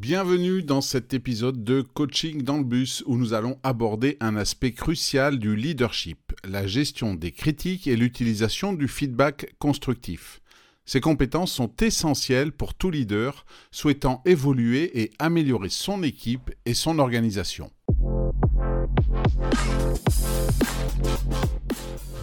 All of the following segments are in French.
Bienvenue dans cet épisode de Coaching dans le bus où nous allons aborder un aspect crucial du leadership, la gestion des critiques et l'utilisation du feedback constructif. Ces compétences sont essentielles pour tout leader souhaitant évoluer et améliorer son équipe et son organisation.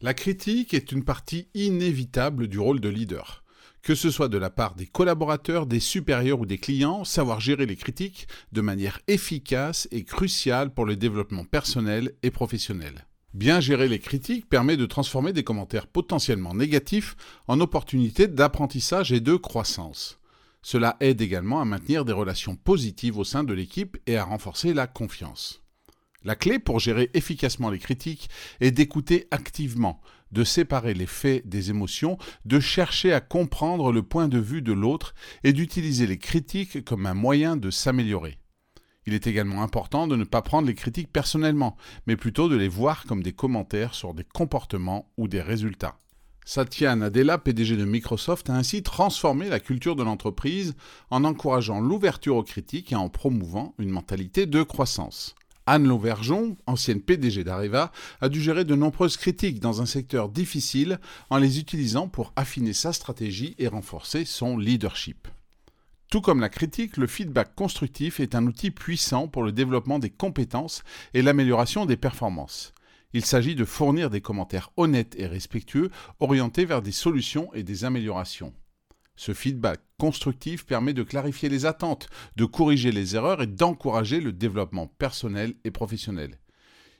La critique est une partie inévitable du rôle de leader. Que ce soit de la part des collaborateurs, des supérieurs ou des clients, savoir gérer les critiques de manière efficace est crucial pour le développement personnel et professionnel. Bien gérer les critiques permet de transformer des commentaires potentiellement négatifs en opportunités d'apprentissage et de croissance. Cela aide également à maintenir des relations positives au sein de l'équipe et à renforcer la confiance. La clé pour gérer efficacement les critiques est d'écouter activement, de séparer les faits des émotions, de chercher à comprendre le point de vue de l'autre et d'utiliser les critiques comme un moyen de s'améliorer. Il est également important de ne pas prendre les critiques personnellement, mais plutôt de les voir comme des commentaires sur des comportements ou des résultats. Satya Nadella, PDG de Microsoft, a ainsi transformé la culture de l'entreprise en encourageant l'ouverture aux critiques et en promouvant une mentalité de croissance. Anne Lauvergeon, ancienne PDG d'Areva, a dû gérer de nombreuses critiques dans un secteur difficile en les utilisant pour affiner sa stratégie et renforcer son leadership. Tout comme la critique, le feedback constructif est un outil puissant pour le développement des compétences et l'amélioration des performances. Il s'agit de fournir des commentaires honnêtes et respectueux orientés vers des solutions et des améliorations. Ce feedback constructif permet de clarifier les attentes, de corriger les erreurs et d'encourager le développement personnel et professionnel.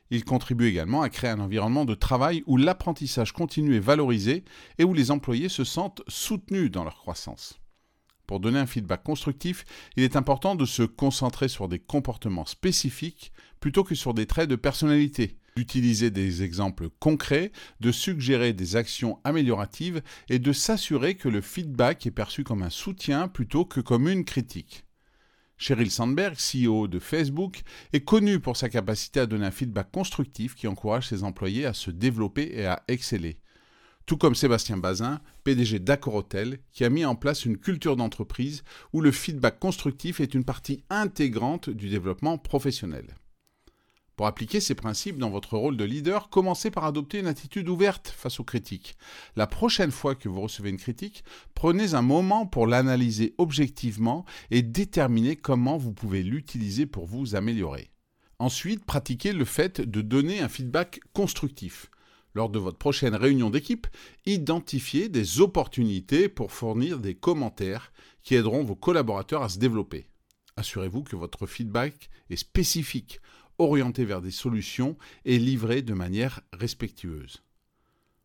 Il contribue également à créer un environnement de travail où l'apprentissage continu est valorisé et où les employés se sentent soutenus dans leur croissance. Pour donner un feedback constructif, il est important de se concentrer sur des comportements spécifiques plutôt que sur des traits de personnalité d'utiliser des exemples concrets, de suggérer des actions amélioratives et de s'assurer que le feedback est perçu comme un soutien plutôt que comme une critique. Sheryl Sandberg, CEO de Facebook, est connue pour sa capacité à donner un feedback constructif qui encourage ses employés à se développer et à exceller. Tout comme Sébastien Bazin, PDG d'Accor Hotel, qui a mis en place une culture d'entreprise où le feedback constructif est une partie intégrante du développement professionnel. Pour appliquer ces principes dans votre rôle de leader, commencez par adopter une attitude ouverte face aux critiques. La prochaine fois que vous recevez une critique, prenez un moment pour l'analyser objectivement et déterminer comment vous pouvez l'utiliser pour vous améliorer. Ensuite, pratiquez le fait de donner un feedback constructif. Lors de votre prochaine réunion d'équipe, identifiez des opportunités pour fournir des commentaires qui aideront vos collaborateurs à se développer. Assurez-vous que votre feedback est spécifique orienté vers des solutions et livré de manière respectueuse.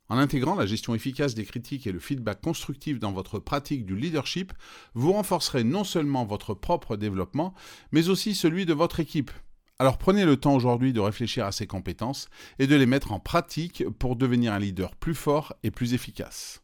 En intégrant la gestion efficace des critiques et le feedback constructif dans votre pratique du leadership, vous renforcerez non seulement votre propre développement, mais aussi celui de votre équipe. Alors prenez le temps aujourd'hui de réfléchir à ces compétences et de les mettre en pratique pour devenir un leader plus fort et plus efficace.